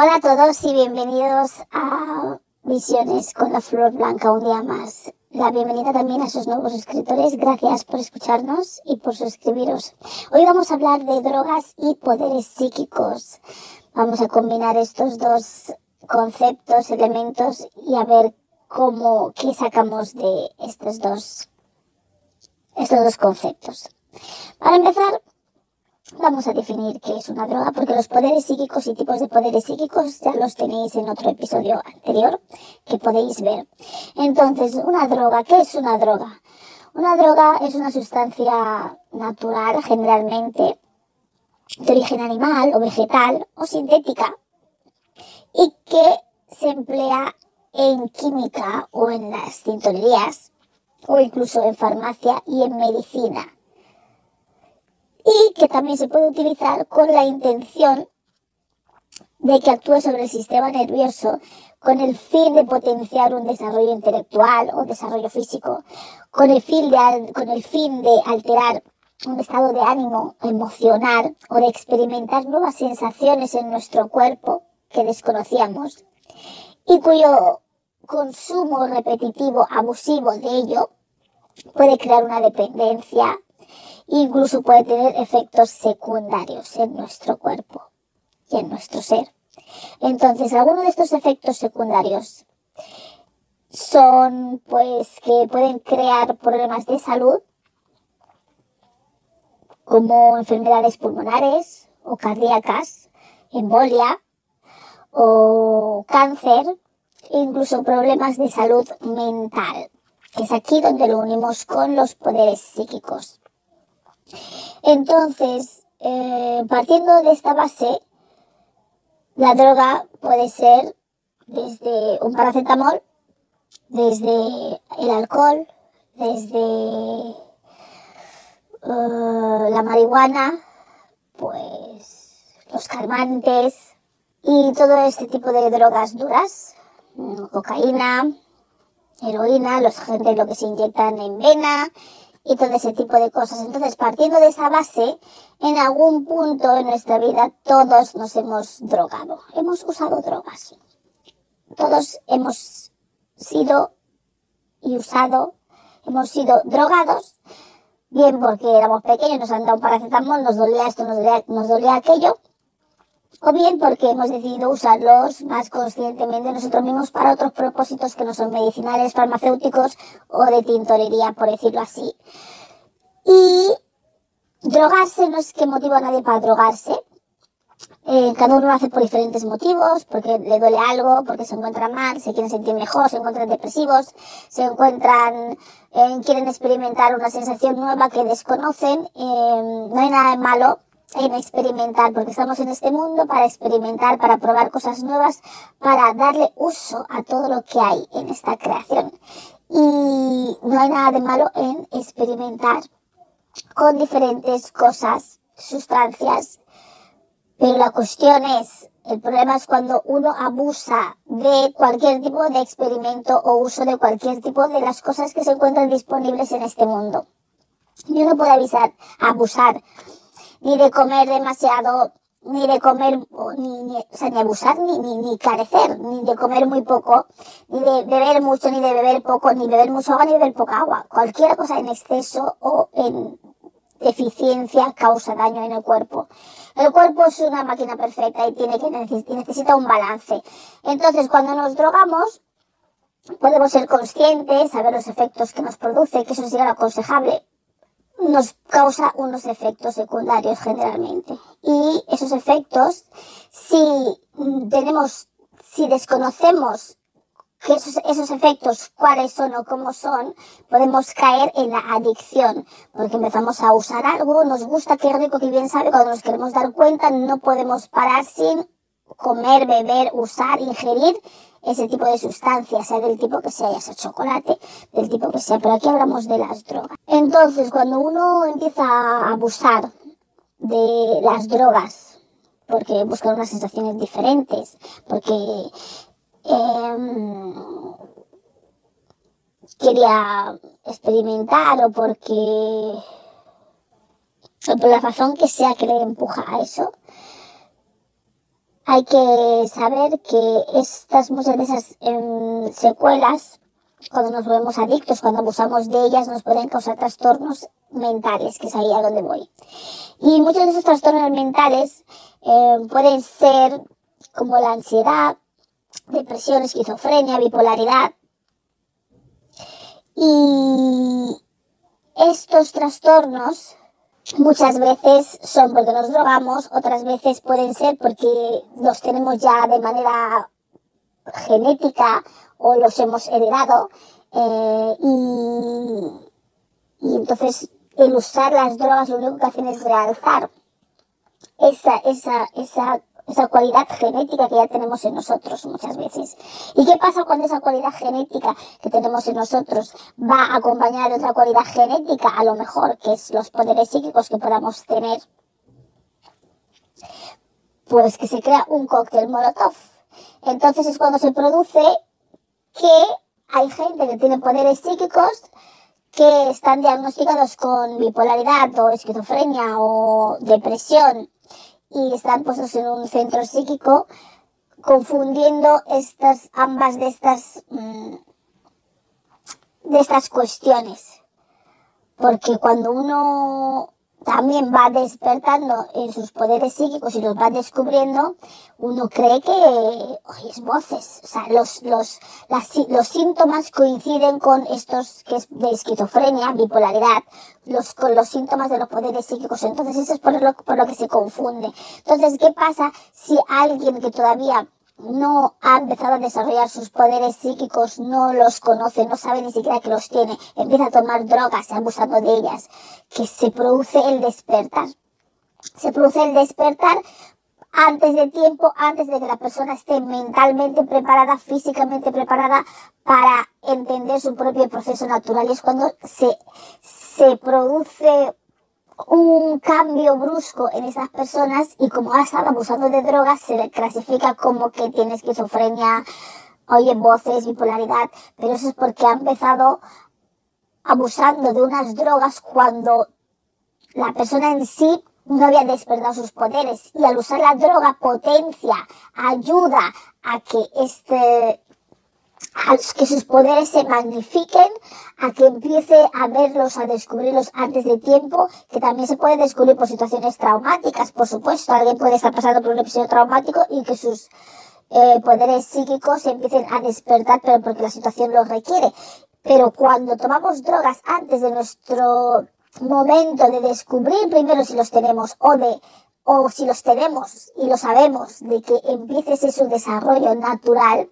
Hola a todos y bienvenidos a Visiones con la Flor Blanca un día más. La bienvenida también a esos nuevos suscriptores. Gracias por escucharnos y por suscribiros. Hoy vamos a hablar de drogas y poderes psíquicos. Vamos a combinar estos dos conceptos, elementos y a ver cómo, qué sacamos de estos dos, estos dos conceptos. Para empezar, vamos a definir qué es una droga, porque los poderes psíquicos y tipos de poderes psíquicos ya los tenéis en otro episodio anterior que podéis ver. Entonces, una droga, ¿qué es una droga? Una droga es una sustancia natural, generalmente, de origen animal o vegetal o sintética, y que se emplea en química o en las tintorerías, o incluso en farmacia y en medicina y que también se puede utilizar con la intención de que actúe sobre el sistema nervioso con el fin de potenciar un desarrollo intelectual o desarrollo físico, con el fin de, con el fin de alterar un estado de ánimo emocional o de experimentar nuevas sensaciones en nuestro cuerpo que desconocíamos y cuyo consumo repetitivo, abusivo de ello, puede crear una dependencia, incluso puede tener efectos secundarios en nuestro cuerpo y en nuestro ser. Entonces, algunos de estos efectos secundarios son pues que pueden crear problemas de salud como enfermedades pulmonares o cardíacas, embolia o cáncer, incluso problemas de salud mental. Es aquí donde lo unimos con los poderes psíquicos. Entonces, eh, partiendo de esta base, la droga puede ser desde un paracetamol, desde el alcohol, desde eh, la marihuana, pues los calmantes y todo este tipo de drogas duras, mm, cocaína, heroína, los gente lo que se inyectan en vena y todo ese tipo de cosas. Entonces, partiendo de esa base, en algún punto en nuestra vida todos nos hemos drogado, hemos usado drogas. Todos hemos sido y usado, hemos sido drogados, bien porque éramos pequeños, nos han dado un paracetamol, nos dolía esto, nos dolía, nos dolía aquello, o bien porque hemos decidido usarlos más conscientemente nosotros mismos para otros propósitos que no son medicinales, farmacéuticos o de tintorería, por decirlo así. Y drogarse no es que motiva a nadie para drogarse. Eh, cada uno lo hace por diferentes motivos, porque le duele algo, porque se encuentra mal, se quieren sentir mejor, se encuentran depresivos, se encuentran, eh, quieren experimentar una sensación nueva que desconocen. Eh, no hay nada de malo en experimentar, porque estamos en este mundo para experimentar, para probar cosas nuevas, para darle uso a todo lo que hay en esta creación. Y no hay nada de malo en experimentar con diferentes cosas, sustancias, pero la cuestión es, el problema es cuando uno abusa de cualquier tipo de experimento o uso de cualquier tipo de las cosas que se encuentran disponibles en este mundo. Y uno puede avisar, abusar ni de comer demasiado, ni de comer, ni, ni, o sea, ni abusar, ni, ni, ni carecer, ni de comer muy poco, ni de beber mucho, ni de beber poco, ni beber mucho agua, ni beber poca agua. Cualquier cosa en exceso o en deficiencia causa daño en el cuerpo. El cuerpo es una máquina perfecta y tiene que necesita un balance. Entonces, cuando nos drogamos, podemos ser conscientes, saber los efectos que nos produce, que eso es lo aconsejable, nos causa unos efectos secundarios generalmente. Y esos efectos, si tenemos, si desconocemos que esos, esos, efectos, cuáles son o cómo son, podemos caer en la adicción, porque empezamos a usar algo, nos gusta, qué rico, qué bien sabe, cuando nos queremos dar cuenta no podemos parar sin comer, beber, usar, ingerir ese tipo de sustancias, sea del tipo que sea, ya sea chocolate, del tipo que sea, pero aquí hablamos de las drogas. Entonces, cuando uno empieza a abusar de las drogas, porque busca unas sensaciones diferentes, porque eh, quería experimentar o porque o por la razón que sea que le empuja a eso, hay que saber que estas muchas de esas eh, secuelas, cuando nos volvemos adictos, cuando abusamos de ellas, nos pueden causar trastornos mentales, que es ahí a donde voy. Y muchos de esos trastornos mentales eh, pueden ser como la ansiedad, depresión, esquizofrenia, bipolaridad. Y estos trastornos muchas veces son porque nos drogamos, otras veces pueden ser porque los tenemos ya de manera genética o los hemos heredado. Eh, y, y entonces el usar las drogas lo único que hacen es realzar esa, esa, esa esa cualidad genética que ya tenemos en nosotros muchas veces. ¿Y qué pasa cuando esa cualidad genética que tenemos en nosotros va acompañada de otra cualidad genética, a lo mejor, que es los poderes psíquicos que podamos tener? Pues que se crea un cóctel molotov. Entonces es cuando se produce que hay gente que tiene poderes psíquicos que están diagnosticados con bipolaridad o esquizofrenia o depresión y están puestos en un centro psíquico confundiendo estas, ambas de estas, mm, de estas cuestiones. Porque cuando uno también va despertando en sus poderes psíquicos y los va descubriendo, uno cree que oyes voces. O sea, los, los, los síntomas coinciden con estos que es de esquizofrenia, bipolaridad, los, con los síntomas de los poderes psíquicos. Entonces, eso es por lo, por lo que se confunde. Entonces, ¿qué pasa si alguien que todavía no ha empezado a desarrollar sus poderes psíquicos, no los conoce, no sabe ni siquiera que los tiene, empieza a tomar drogas abusando de ellas, que se produce el despertar. Se produce el despertar antes de tiempo, antes de que la persona esté mentalmente preparada, físicamente preparada para entender su propio proceso natural. Es cuando se, se produce un cambio brusco en esas personas y como ha estado abusando de drogas se le clasifica como que tiene esquizofrenia, oye voces, bipolaridad, pero eso es porque ha empezado abusando de unas drogas cuando la persona en sí no había despertado sus poderes. Y al usar la droga potencia, ayuda a que este a que sus poderes se magnifiquen, a que empiece a verlos, a descubrirlos antes de tiempo, que también se puede descubrir por situaciones traumáticas, por supuesto. Alguien puede estar pasando por un episodio traumático y que sus eh, poderes psíquicos se empiecen a despertar, pero porque la situación lo requiere. Pero cuando tomamos drogas antes de nuestro momento de descubrir primero si los tenemos o de o si los tenemos y lo sabemos de que empiece ese su desarrollo natural,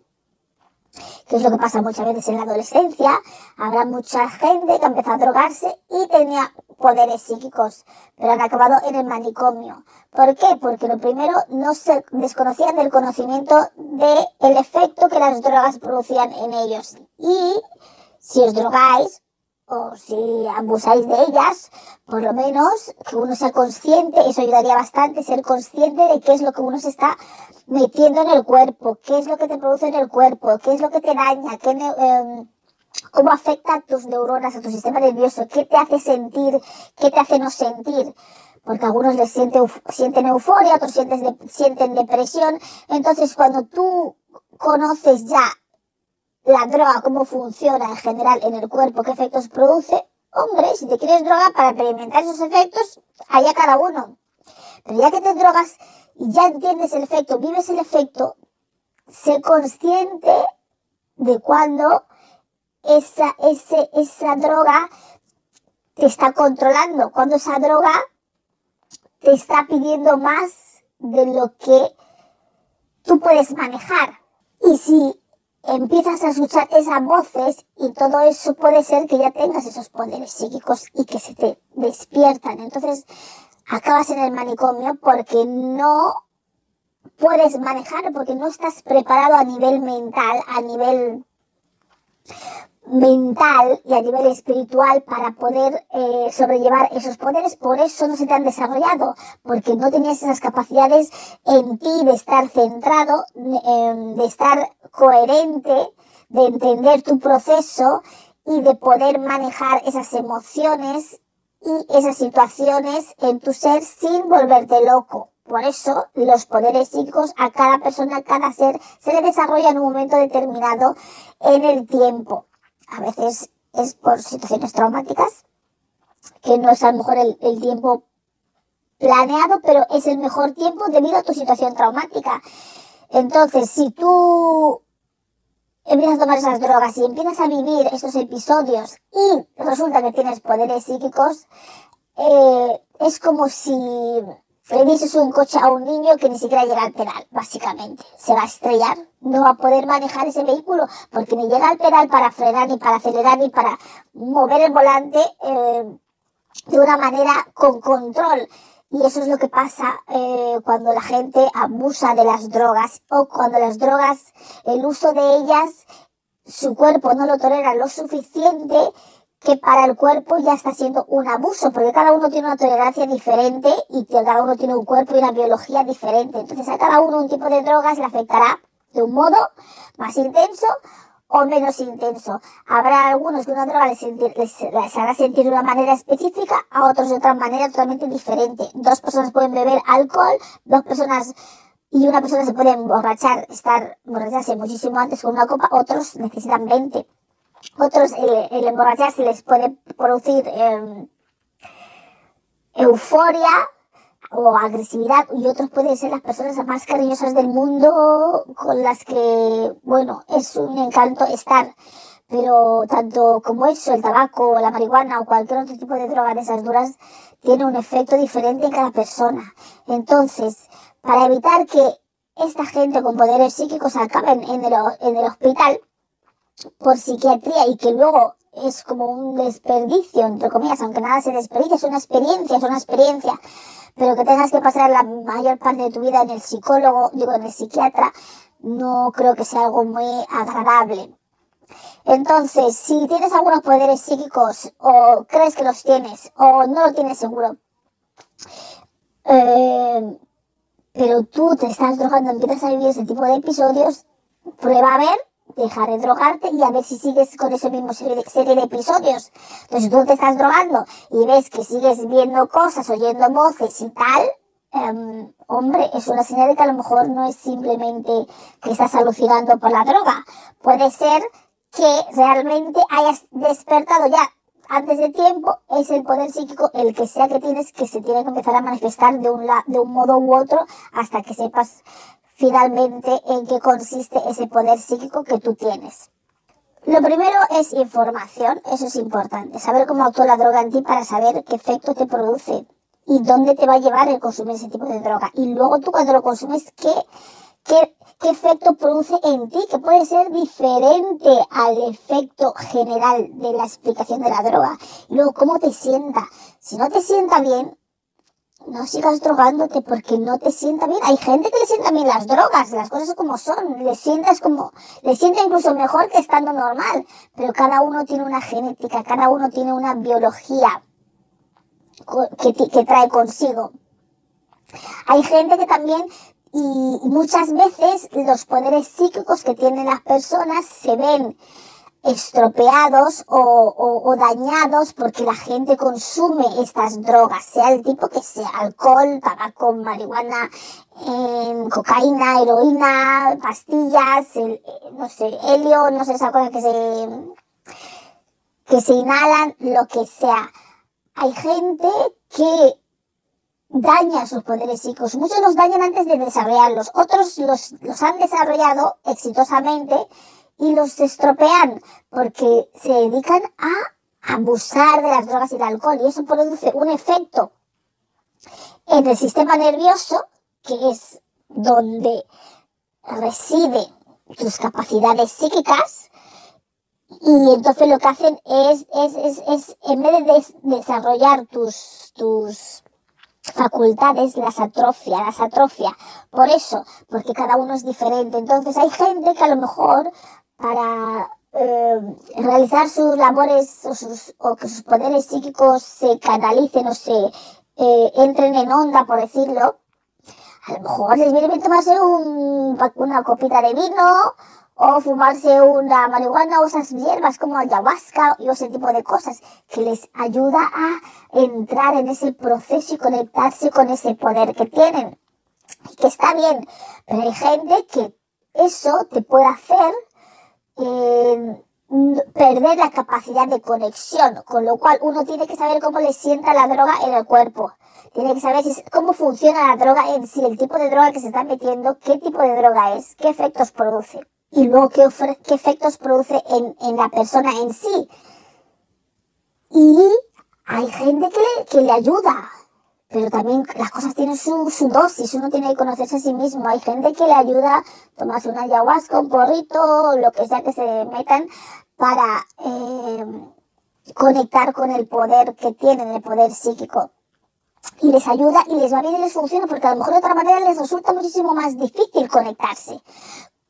que es lo que pasa muchas veces en la adolescencia, habrá mucha gente que ha empezado a drogarse y tenía poderes psíquicos, pero han acabado en el manicomio. ¿Por qué? Porque lo primero no se desconocían del conocimiento del el efecto que las drogas producían en ellos. Y si os drogáis, o si abusáis de ellas, por lo menos que uno sea consciente, eso ayudaría bastante, ser consciente de qué es lo que uno se está metiendo en el cuerpo, qué es lo que te produce en el cuerpo, qué es lo que te daña, qué, eh, cómo afecta a tus neuronas, a tu sistema nervioso, qué te hace sentir, qué te hace no sentir. Porque algunos les siente, sienten euforia, otros sienten, sienten depresión. Entonces, cuando tú conoces ya la droga, cómo funciona en general en el cuerpo, qué efectos produce, hombre, si te quieres droga para experimentar esos efectos, allá cada uno. Pero ya que te drogas y ya entiendes el efecto, vives el efecto, sé consciente de cuando esa, ese, esa droga te está controlando, cuando esa droga te está pidiendo más de lo que tú puedes manejar. Y si empiezas a escuchar esas voces y todo eso puede ser que ya tengas esos poderes psíquicos y que se te despiertan. Entonces acabas en el manicomio porque no puedes manejar, porque no estás preparado a nivel mental, a nivel mental y a nivel espiritual para poder eh, sobrellevar esos poderes, por eso no se te han desarrollado, porque no tenías esas capacidades en ti de estar centrado, de estar coherente, de entender tu proceso y de poder manejar esas emociones y esas situaciones en tu ser sin volverte loco. Por eso los poderes psíquicos a cada persona, a cada ser, se le desarrolla en un momento determinado en el tiempo a veces es por situaciones traumáticas, que no es a lo mejor el, tiempo planeado, pero es el mejor tiempo debido a tu situación traumática. Entonces, si tú empiezas a tomar esas drogas y empiezas a vivir estos episodios y resulta que tienes poderes psíquicos, eh, es como si le dices un coche a un niño que ni siquiera llega al pedal, básicamente. Se va a estrellar, no va a poder manejar ese vehículo porque ni llega al pedal para frenar, ni para acelerar, ni para mover el volante eh, de una manera con control. Y eso es lo que pasa eh, cuando la gente abusa de las drogas o cuando las drogas, el uso de ellas, su cuerpo no lo tolera lo suficiente que para el cuerpo ya está siendo un abuso, porque cada uno tiene una tolerancia diferente y cada uno tiene un cuerpo y una biología diferente. Entonces a cada uno un tipo de drogas le afectará de un modo más intenso o menos intenso. Habrá algunos que una droga les, les, hará sentir de una manera específica, a otros de otra manera totalmente diferente. Dos personas pueden beber alcohol, dos personas y una persona se puede emborrachar, estar emborracharse muchísimo antes con una copa, otros necesitan 20. Otros, el, emborracharse les puede producir em, euforia o agresividad y otros pueden ser las personas más cariñosas del mundo con las que, bueno, es un encanto estar. Pero tanto como eso, el tabaco, la marihuana o cualquier otro tipo de droga de esas duras, tiene un efecto diferente en cada persona. Entonces, para evitar que esta gente con poderes psíquicos acaben en el, en el hospital, por psiquiatría y que luego es como un desperdicio, entre comillas, aunque nada se desperdicia, es una experiencia, es una experiencia, pero que tengas que pasar la mayor parte de tu vida en el psicólogo, digo, en el psiquiatra, no creo que sea algo muy agradable. Entonces, si tienes algunos poderes psíquicos o crees que los tienes o no lo tienes seguro, eh, pero tú te estás drogando, empiezas a vivir ese tipo de episodios, prueba a ver dejar de drogarte y a ver si sigues con ese mismo serie de, episodios. Entonces tú te estás drogando y ves que sigues viendo cosas, oyendo voces y tal, em, hombre, es una señal de que a lo mejor no es simplemente que estás alucinando por la droga. Puede ser que realmente hayas despertado ya antes de tiempo, es el poder psíquico, el que sea que tienes, que se tiene que empezar a manifestar de un, de un modo u otro hasta que sepas finalmente en qué consiste ese poder psíquico que tú tienes. Lo primero es información, eso es importante, saber cómo actúa la droga en ti para saber qué efecto te produce y dónde te va a llevar el consumir ese tipo de droga. Y luego tú cuando lo consumes, qué, qué, qué efecto produce en ti, que puede ser diferente al efecto general de la explicación de la droga. Y luego cómo te sienta. Si no te sienta bien, no sigas drogándote porque no te sienta bien. Hay gente que le sienta bien las drogas, las cosas como son, le sientas como, le sienta incluso mejor que estando normal, pero cada uno tiene una genética, cada uno tiene una biología que, que trae consigo. Hay gente que también, y muchas veces los poderes psíquicos que tienen las personas se ven estropeados o, dañados porque la gente consume estas drogas, sea el tipo que sea, alcohol, tabaco, marihuana, em, cocaína, heroína, pastillas, eh, no sé, helio, no sé, esa cosa que se, que se inhalan, lo que sea. Hay gente que daña sus poderes psíquicos. Muchos los dañan antes de desarrollarlos, otros los, los han desarrollado exitosamente y los estropean porque se dedican a abusar de las drogas y el alcohol y eso produce un efecto en el sistema nervioso que es donde reside tus capacidades psíquicas y entonces lo que hacen es, es, es, es en vez de desarrollar tus, tus facultades las atrofia, las atrofia. Por eso, porque cada uno es diferente. Entonces hay gente que a lo mejor para eh, realizar sus labores o, sus, o, que sus poderes psíquicos se canalicen o se eh, entren en onda, por decirlo, a lo mejor les viene bien tomarse un, una copita de vino o fumarse una marihuana o esas hierbas como ayahuasca y ese tipo de cosas que les ayuda a entrar en ese proceso y conectarse con ese poder que tienen. Y que está bien, pero hay gente que eso te puede hacer eh, perder la capacidad de conexión, con lo cual uno tiene que saber cómo le sienta la droga en el cuerpo. Tiene que saber cómo funciona la droga en sí, el tipo de droga que se está metiendo, qué tipo de droga es, qué efectos produce y luego qué, qué efectos produce en, en, la persona en sí. Y hay gente que que le ayuda, pero también las cosas tienen su, dosis, uno tiene que conocerse a sí mismo. Hay gente que le ayuda a tomarse una ayahuasca, un porrito, lo que sea que se metan para eh, conectar con el poder que tienen, el poder psíquico. Y les ayuda y les va bien y les funciona, porque a lo mejor de otra manera les resulta muchísimo más difícil conectarse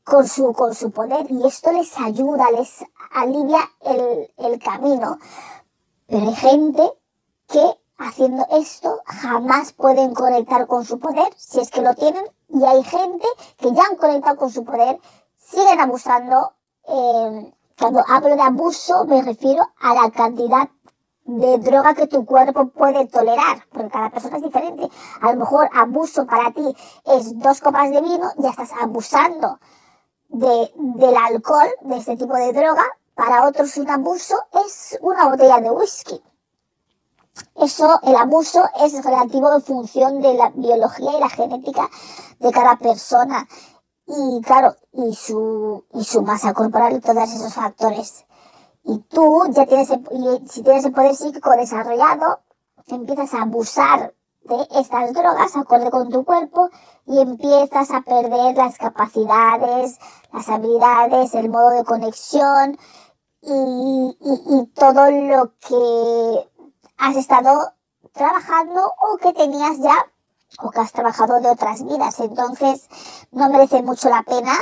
con su, con su poder y esto les ayuda, les alivia el, el camino. Pero hay gente que haciendo esto jamás pueden conectar con su poder, si es que lo tienen, y hay gente que ya han conectado con su poder, siguen abusando. Eh, cuando hablo de abuso me refiero a la cantidad de droga que tu cuerpo puede tolerar, porque cada persona es diferente. A lo mejor abuso para ti es dos copas de vino, ya estás abusando de, del alcohol, de este tipo de droga, para otros un abuso es una botella de whisky. Eso, el abuso es relativo en función de la biología y la genética de cada persona. Y claro, y su, y su masa corporal y todos esos factores. Y tú ya tienes, y si tienes el poder psíquico desarrollado, empiezas a abusar de estas drogas acorde con tu cuerpo y empiezas a perder las capacidades, las habilidades, el modo de conexión y, y, y todo lo que has estado trabajando o que tenías ya o que has trabajado de otras vidas. Entonces no merece mucho la pena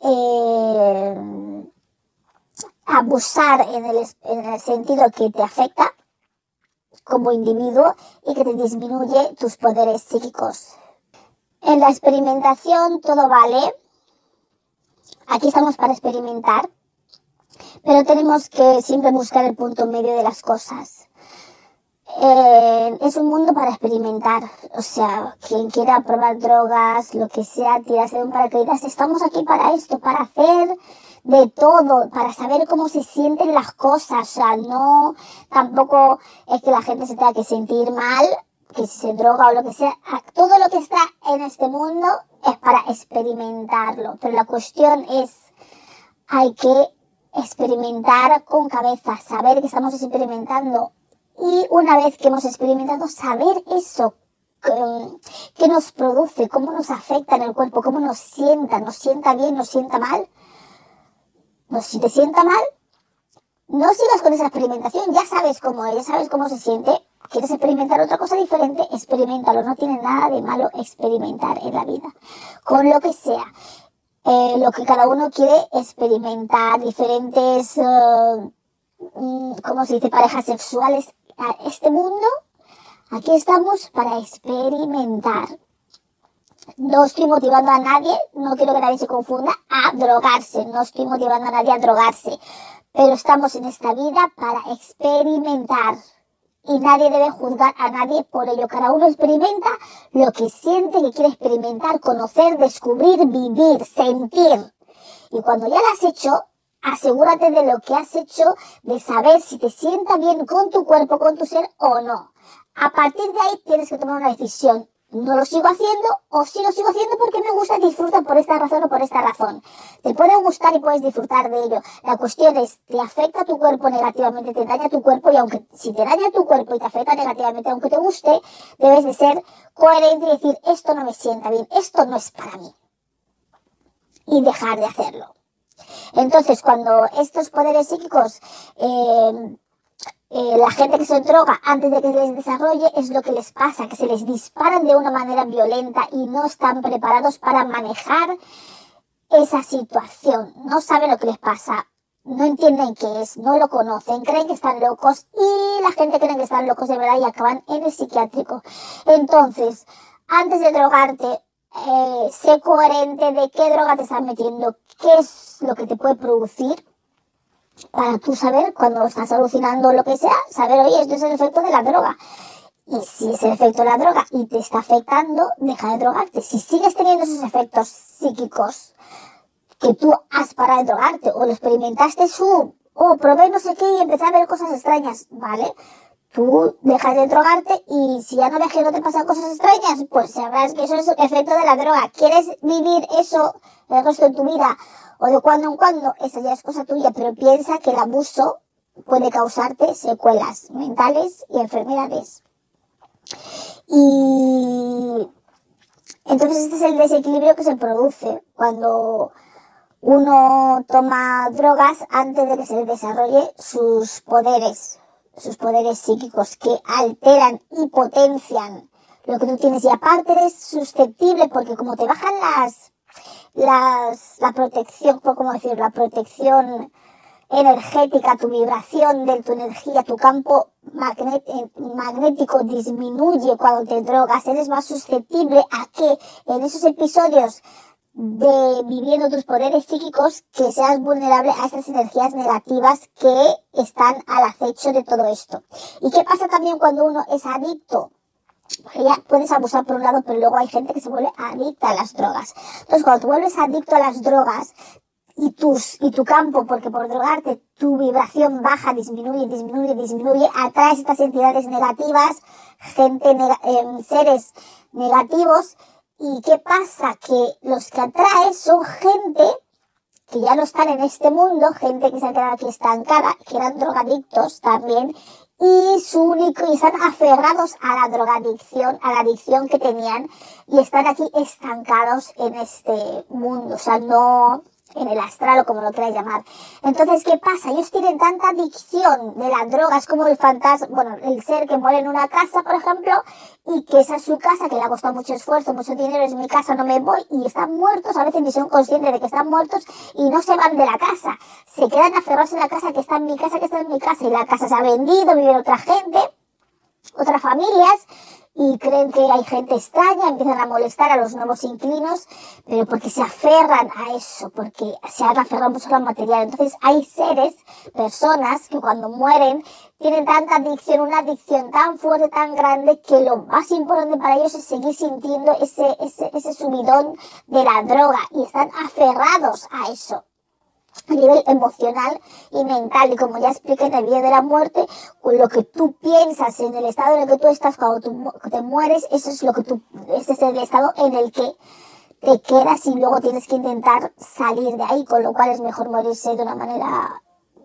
eh, abusar en el, en el sentido que te afecta como individuo y que te disminuye tus poderes psíquicos. En la experimentación todo vale. Aquí estamos para experimentar, pero tenemos que siempre buscar el punto medio de las cosas. Eh, es un mundo para experimentar. O sea, quien quiera probar drogas, lo que sea, tirarse de un paracaídas, estamos aquí para esto, para hacer de todo, para saber cómo se sienten las cosas. O sea, no, tampoco es que la gente se tenga que sentir mal, que si se droga o lo que sea. Todo lo que está en este mundo es para experimentarlo. Pero la cuestión es, hay que experimentar con cabeza, saber que estamos experimentando y una vez que hemos experimentado, saber eso, qué nos produce, cómo nos afecta en el cuerpo, cómo nos sienta, nos sienta bien, nos sienta mal. Si te sienta mal, no sigas con esa experimentación, ya sabes cómo es, ya sabes cómo se siente. ¿Quieres experimentar otra cosa diferente? Experimentalo. No tiene nada de malo experimentar en la vida. Con lo que sea. Eh, lo que cada uno quiere experimentar, diferentes, uh, ¿cómo se dice? Parejas sexuales este mundo, aquí estamos para experimentar. No estoy motivando a nadie, no quiero que nadie se confunda, a drogarse. No estoy motivando a nadie a drogarse. Pero estamos en esta vida para experimentar. Y nadie debe juzgar a nadie por ello. Cada uno experimenta lo que siente, que quiere experimentar, conocer, descubrir, vivir, sentir. Y cuando ya lo has hecho, asegúrate de lo que has hecho, de saber si te sienta bien con tu cuerpo, con tu ser o no. A partir de ahí tienes que tomar una decisión. No lo sigo haciendo o sí lo sigo haciendo porque me gusta disfruto por esta razón o por esta razón. Te puede gustar y puedes disfrutar de ello. La cuestión es, ¿te afecta tu cuerpo negativamente? ¿Te daña tu cuerpo? Y aunque si te daña tu cuerpo y te afecta negativamente, aunque te guste, debes de ser coherente y decir, esto no me sienta bien, esto no es para mí. y dejar de hacerlo. Entonces, cuando estos poderes psíquicos, eh, eh, la gente que se droga antes de que se les desarrolle, es lo que les pasa, que se les disparan de una manera violenta y no están preparados para manejar esa situación. No saben lo que les pasa, no entienden qué es, no lo conocen, creen que están locos y la gente cree que están locos de verdad y acaban en el psiquiátrico. Entonces, antes de drogarte, eh, sé coherente de qué droga te estás metiendo, qué es lo que te puede producir para tú saber cuando estás alucinando lo que sea, saber, oye, esto es el efecto de la droga. Y si es el efecto de la droga y te está afectando, deja de drogarte. Si sigues teniendo esos efectos psíquicos que tú has parado de drogarte o lo experimentaste su, o probé no sé qué y empecé a ver cosas extrañas, ¿vale? Tú dejas de drogarte y si ya no ves que no te pasan cosas extrañas, pues sabrás que eso es el efecto de la droga. ¿Quieres vivir eso el resto de tu vida o de cuando en cuando? Esa ya es cosa tuya, pero piensa que el abuso puede causarte secuelas mentales y enfermedades. Y entonces este es el desequilibrio que se produce cuando uno toma drogas antes de que se desarrolle sus poderes, sus poderes psíquicos que alteran y potencian lo que tú tienes. Y aparte eres susceptible porque como te bajan las, las, la protección, ¿cómo decir? La protección energética, tu vibración de tu energía, tu campo magnético disminuye cuando te drogas, eres más susceptible a que en esos episodios de viviendo tus poderes psíquicos que seas vulnerable a estas energías negativas que están al acecho de todo esto. ¿Y qué pasa también cuando uno es adicto? ya puedes abusar por un lado, pero luego hay gente que se vuelve adicta a las drogas. Entonces, cuando tú vuelves adicto a las drogas y tus, y tu campo, porque por drogarte tu vibración baja, disminuye, disminuye, disminuye, atraes estas entidades negativas, gente, eh, seres negativos, ¿Y qué pasa? Que los que atrae son gente que ya no están en este mundo, gente que se ha quedado aquí estancada, que eran drogadictos también, y su único, y están aferrados a la drogadicción, a la adicción que tenían, y están aquí estancados en este mundo. O sea, no, en el astral o como lo quieras llamar. Entonces, ¿qué pasa? Ellos tienen tanta adicción de las drogas como el fantasma, bueno, el ser que muere en una casa, por ejemplo, y que esa es su casa, que le ha costado mucho esfuerzo, mucho dinero, es mi casa, no me voy, y están muertos, a veces ni son conscientes de que están muertos, y no se van de la casa. Se quedan aferrados en la casa, que está en mi casa, que está en mi casa, y la casa se ha vendido, vive otra gente, otras familias, y creen que hay gente extraña, empiezan a molestar a los nuevos inquilinos, pero porque se aferran a eso, porque se han aferrado mucho al material. Entonces hay seres, personas que cuando mueren tienen tanta adicción, una adicción tan fuerte, tan grande, que lo más importante para ellos es seguir sintiendo ese, ese, ese subidón de la droga y están aferrados a eso a nivel emocional y mental. Y como ya expliqué en el video de la muerte, lo que tú piensas en el estado en el que tú estás cuando tú te mueres, eso es lo que tú, ese es el estado en el que te quedas y luego tienes que intentar salir de ahí, con lo cual es mejor morirse de una manera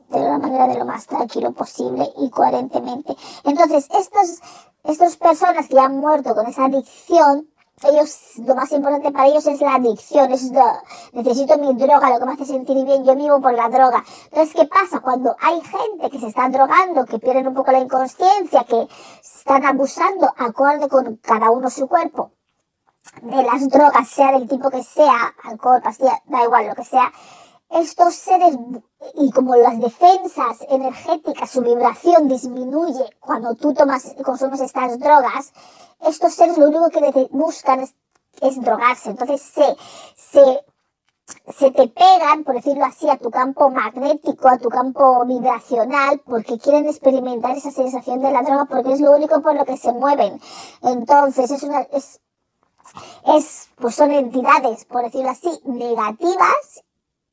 de una manera de lo más tranquilo posible y coherentemente. Entonces, estos, estas personas que han muerto con esa adicción, ellos, lo más importante para ellos es la adicción, es lo, necesito mi droga, lo que me hace sentir bien, yo vivo por la droga. Entonces, ¿qué pasa? Cuando hay gente que se está drogando, que pierden un poco la inconsciencia, que están abusando acorde con cada uno su cuerpo, de las drogas, sea del tipo que sea, alcohol, pastilla, da igual lo que sea, estos seres y como las defensas energéticas, su vibración disminuye cuando tú tomas, consumes estas drogas, estos seres lo único que buscan es, drogarse. Entonces se, se, se te pegan, por decirlo así, a tu campo magnético, a tu campo vibracional, porque quieren experimentar esa sensación de la droga, porque es lo único por lo que se mueven. Entonces es una, es, es, pues son entidades, por decirlo así, negativas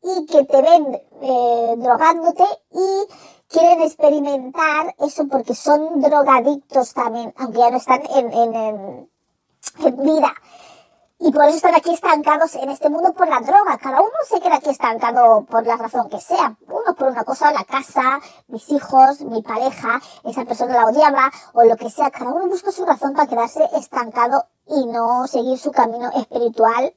y que te ven eh, drogándote y quieren experimentar eso porque son drogadictos también, aunque ya no están en, en, en, vida. Y por eso están aquí estancados en este mundo por la droga. Cada uno se queda aquí estancado por la razón que sea. Uno por una cosa, la casa, mis hijos, mi pareja, esa persona la odiaba o lo que sea. Cada uno busca su razón para quedarse estancado y no seguir su camino espiritual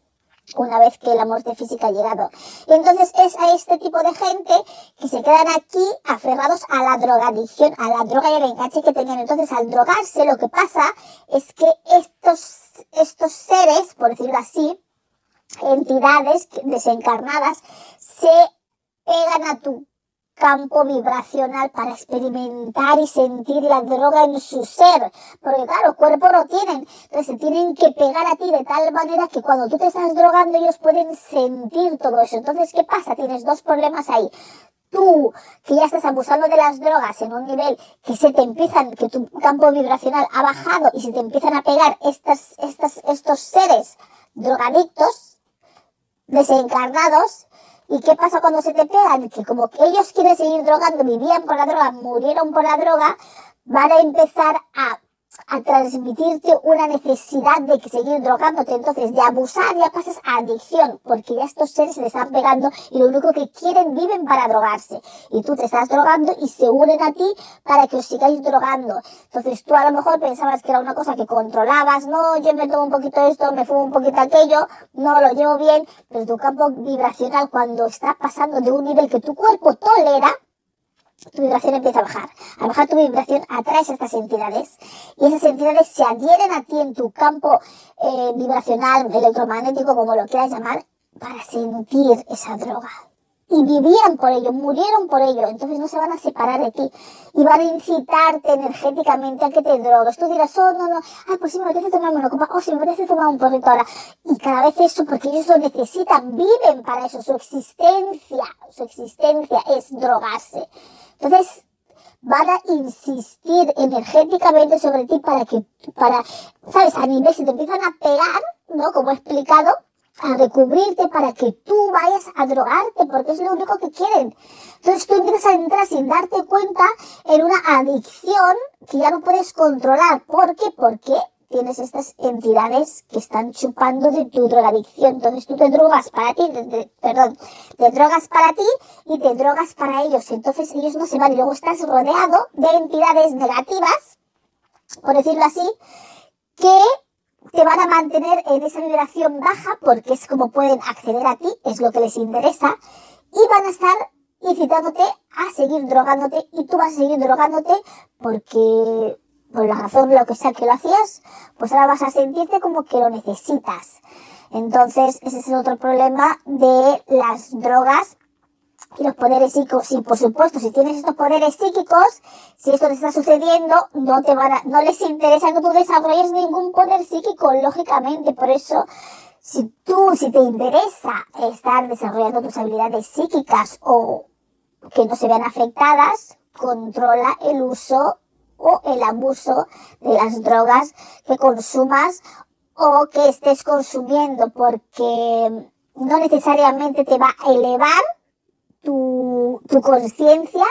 una vez que la muerte física ha llegado. Y entonces es a este tipo de gente que se quedan aquí aferrados a la drogadicción, a la droga y al enganche que tenían. Entonces al drogarse lo que pasa es que estos, estos seres, por decirlo así, entidades desencarnadas, se pegan a tu campo vibracional para experimentar y sentir la droga en su ser. Porque claro, cuerpo no tienen. Entonces se tienen que pegar a ti de tal manera que cuando tú te estás drogando ellos pueden sentir todo eso. Entonces, ¿qué pasa? Tienes dos problemas ahí. Tú, que ya estás abusando de las drogas en un nivel que se te empiezan, que tu campo vibracional ha bajado y se te empiezan a pegar estas, estas, estos seres drogadictos, desencarnados, ¿Y qué pasa cuando se te pegan? Que como ellos quieren seguir drogando, vivían por la droga, murieron por la droga, van a empezar a, a transmitirte una necesidad de seguir drogándote. Entonces, de abusar ya pasas a adicción, porque ya estos seres se te están pegando y lo único que quieren, viven para drogarse. Y tú te estás drogando y se unen a ti para que os sigáis drogando. Entonces, tú a lo mejor pensabas que era una cosa que controlabas, no, yo me tomo un poquito esto, me fumo un poquito aquello, no lo llevo bien, pero tu campo vibracional cuando está pasando de un nivel que tu cuerpo tolera, tu vibración empieza a bajar. A bajar tu vibración atraes a estas entidades y esas entidades se adhieren a ti en tu campo eh, vibracional, electromagnético, como lo quieras llamar, para sentir esa droga. Y vivían por ello, murieron por ello, entonces no se van a separar de ti y van a incitarte energéticamente a que te drogues. Tú dirás, oh, no, no, ay, pues si me apetece tomarme una copa, oh, si me apetece tomar un porrito ahora. Y cada vez eso, porque ellos lo necesitan, viven para eso, su existencia, su existencia es drogarse. Entonces, van a insistir energéticamente sobre ti para que, para, ¿sabes? A nivel, si te empiezan a pegar, ¿no? Como he explicado, a recubrirte para que tú vayas a drogarte, porque es lo único que quieren. Entonces tú empiezas a entrar sin darte cuenta en una adicción que ya no puedes controlar. ¿Por qué? Porque tienes estas entidades que están chupando de tu drogadicción. Entonces tú te drogas para ti, perdón, te drogas para ti y te drogas para ellos. Entonces ellos no se van y luego estás rodeado de entidades negativas, por decirlo así, que te van a mantener en esa vibración baja porque es como pueden acceder a ti, es lo que les interesa, y van a estar incitándote a seguir drogándote y tú vas a seguir drogándote porque por la razón, lo que sea que lo hacías, pues ahora vas a sentirte como que lo necesitas. Entonces, ese es el otro problema de las drogas y los poderes psíquicos. Y por supuesto, si tienes estos poderes psíquicos, si esto te está sucediendo, no te van a, no les interesa que tú desarrolles ningún poder psíquico, lógicamente. Por eso, si tú, si te interesa estar desarrollando tus habilidades psíquicas o que no se vean afectadas, controla el uso o el abuso de las drogas que consumas o que estés consumiendo porque no necesariamente te va a elevar tu, tu conciencia,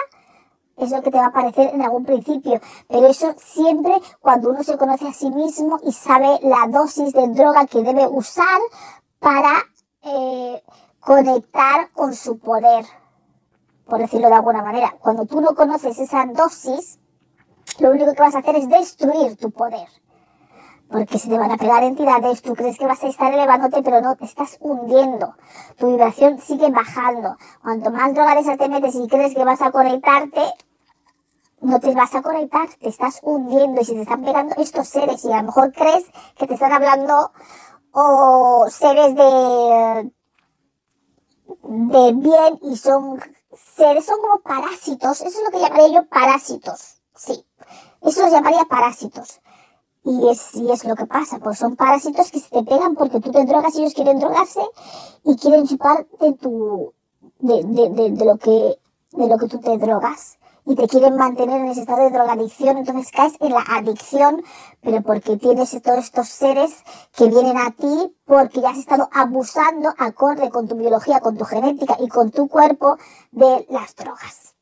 es lo que te va a parecer en algún principio, pero eso siempre cuando uno se conoce a sí mismo y sabe la dosis de droga que debe usar para eh, conectar con su poder, por decirlo de alguna manera. Cuando tú no conoces esa dosis, lo único que vas a hacer es destruir tu poder. Porque si te van a pegar entidades, tú crees que vas a estar elevándote, pero no, te estás hundiendo. Tu vibración sigue bajando. Cuanto más droga de esa te metes y crees que vas a conectarte, no te vas a conectar, te estás hundiendo. Y si te están pegando estos seres, y a lo mejor crees que te están hablando o seres de, de bien y son seres, son como parásitos. Eso es lo que llamaría yo parásitos. Sí. Eso los llamaría parásitos. Y es, y es lo que pasa, pues son parásitos que se te pegan porque tú te drogas y ellos quieren drogarse y quieren chupar de tu, de, de, de, de lo que, de lo que tú te drogas y te quieren mantener en ese estado de drogadicción, entonces caes en la adicción, pero porque tienes todos estos seres que vienen a ti porque ya has estado abusando acorde con tu biología, con tu genética y con tu cuerpo de las drogas.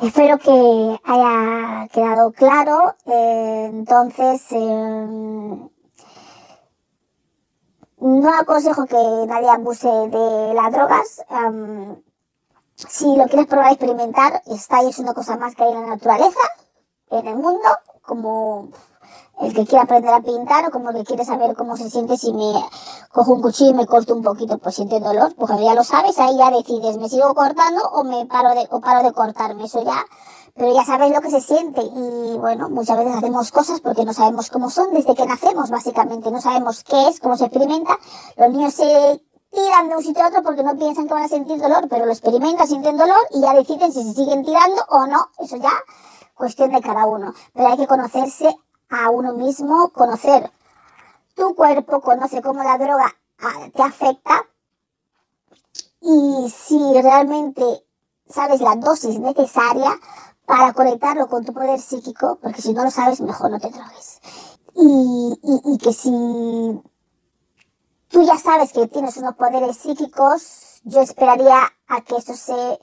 Espero que haya quedado claro. Eh, entonces, em, no aconsejo que nadie abuse de las drogas. Em, si lo quieres probar, experimentar, está ahí, es una cosa más que hay en la naturaleza, en el mundo, como el que quiere aprender a pintar o como el que quiere saber cómo se siente si me cojo un cuchillo y me corto un poquito, pues siente dolor, pues ya lo sabes, ahí ya decides, me sigo cortando o me paro de, o paro de cortarme, eso ya, pero ya sabes lo que se siente y bueno, muchas veces hacemos cosas porque no sabemos cómo son desde que nacemos, básicamente, no sabemos qué es, cómo se experimenta, los niños se tiran de un sitio a otro porque no piensan que van a sentir dolor, pero lo experimentan, sienten dolor y ya deciden si se siguen tirando o no, eso ya cuestión de cada uno, pero hay que conocerse a uno mismo, conocer tu cuerpo, conoce cómo la droga ah, te afecta y si realmente sabes la dosis necesaria para conectarlo con tu poder psíquico, porque si no lo sabes, mejor no te drogues. Y, y, que si tú ya sabes que tienes unos poderes psíquicos, yo esperaría a que eso se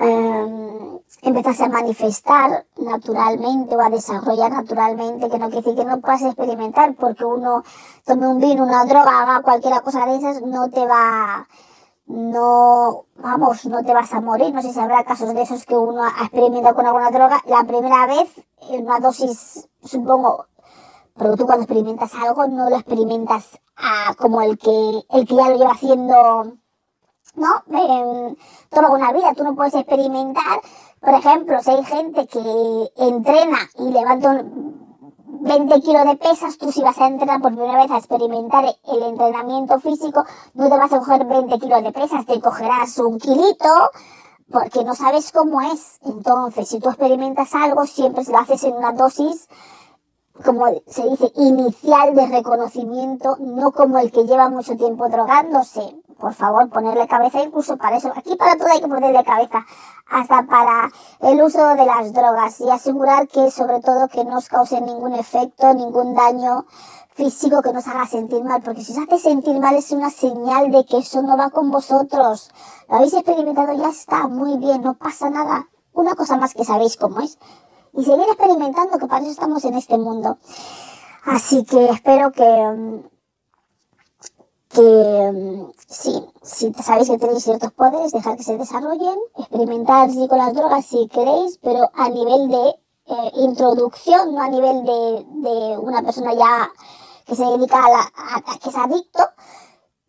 eh, empezase a manifestar naturalmente o a desarrollar naturalmente, que no quiere decir que no puedas experimentar porque uno tome un vino, una droga, haga cualquier cosa de esas, no te va, no, vamos, no te vas a morir. No sé si habrá casos de esos que uno ha experimentado con alguna droga la primera vez, en una dosis, supongo, pero tú cuando experimentas algo no lo experimentas ah, como el que, el que ya lo lleva haciendo ¿no? Eh, toda una vida, tú no puedes experimentar, por ejemplo, si hay gente que entrena y levanta 20 kilos de pesas, tú si vas a entrenar por primera vez a experimentar el entrenamiento físico, no te vas a coger 20 kilos de pesas, te cogerás un kilito, porque no sabes cómo es. Entonces, si tú experimentas algo, siempre lo haces en una dosis como se dice, inicial de reconocimiento, no como el que lleva mucho tiempo drogándose. Por favor, ponerle cabeza incluso para eso. Aquí para todo hay que ponerle cabeza, hasta para el uso de las drogas y asegurar que sobre todo que no os cause ningún efecto, ningún daño físico que nos haga sentir mal, porque si os hace sentir mal es una señal de que eso no va con vosotros. Lo habéis experimentado, ya está, muy bien, no pasa nada. Una cosa más que sabéis cómo es y seguir experimentando, que para eso estamos en este mundo. Así que espero que, mm, que mm, sí, si sabéis que tenéis ciertos poderes, dejar que se desarrollen, experimentar sí con las drogas si queréis, pero a nivel de eh, introducción, no a nivel de, de, una persona ya que se dedica a, la, a que es adicto,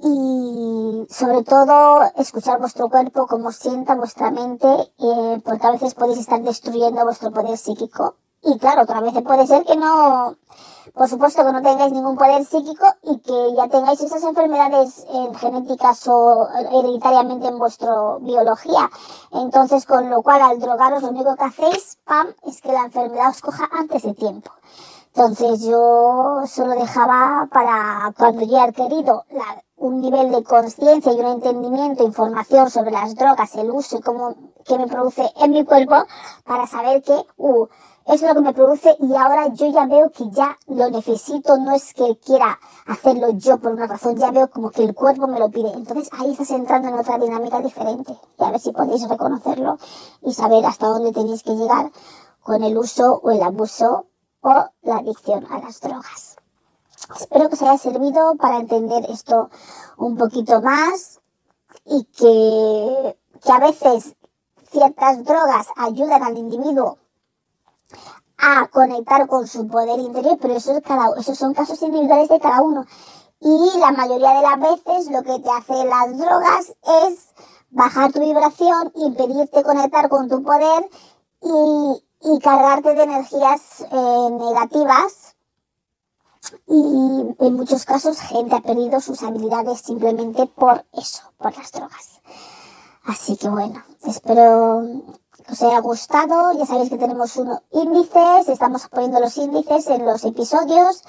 y sobre todo escuchar vuestro cuerpo, cómo sienta vuestra mente, eh, porque a veces podéis estar destruyendo vuestro poder psíquico. Y claro, otra vez puede ser que no, por supuesto que no tengáis ningún poder psíquico y que ya tengáis esas enfermedades eh, genéticas o hereditariamente en vuestra biología. Entonces, con lo cual al drogaros lo único que hacéis, pam, es que la enfermedad os coja antes de tiempo. Entonces yo solo dejaba para cuando ya he querido un nivel de conciencia y un entendimiento, información sobre las drogas, el uso y cómo que me produce en mi cuerpo para saber que, uh, eso es lo que me produce y ahora yo ya veo que ya lo necesito, no es que quiera hacerlo yo por una razón, ya veo como que el cuerpo me lo pide. Entonces ahí estás entrando en otra dinámica diferente y a ver si podéis reconocerlo y saber hasta dónde tenéis que llegar con el uso o el abuso o la adicción a las drogas. Espero que os haya servido para entender esto un poquito más y que, que a veces ciertas drogas ayudan al individuo a conectar con su poder interior, pero eso es cada, esos son casos individuales de cada uno. Y la mayoría de las veces lo que te hacen las drogas es bajar tu vibración, impedirte conectar con tu poder y, y cargarte de energías eh, negativas y en muchos casos gente ha perdido sus habilidades simplemente por eso, por las drogas. Así que bueno, espero os haya gustado. Ya sabéis que tenemos unos índices, estamos poniendo los índices en los episodios.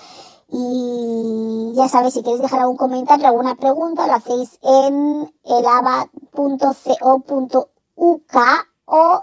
Y ya sabéis, si queréis dejar algún comentario, alguna pregunta, lo hacéis en elava.co.uk o